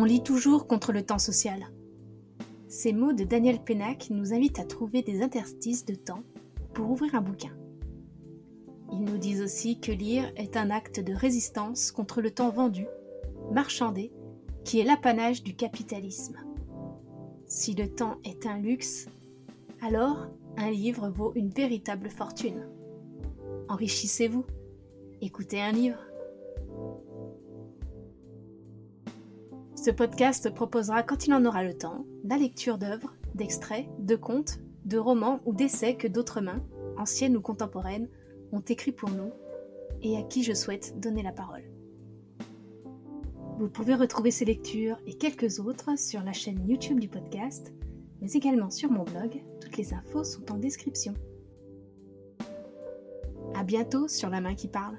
On lit toujours contre le temps social. Ces mots de Daniel Pénac nous invitent à trouver des interstices de temps pour ouvrir un bouquin. Ils nous disent aussi que lire est un acte de résistance contre le temps vendu, marchandé, qui est l'apanage du capitalisme. Si le temps est un luxe, alors un livre vaut une véritable fortune. Enrichissez-vous, écoutez un livre. Ce podcast proposera, quand il en aura le temps, la lecture d'œuvres, d'extraits, de contes, de romans ou d'essais que d'autres mains, anciennes ou contemporaines, ont écrit pour nous et à qui je souhaite donner la parole. Vous pouvez retrouver ces lectures et quelques autres sur la chaîne YouTube du podcast, mais également sur mon blog. Toutes les infos sont en description. À bientôt sur La main qui parle.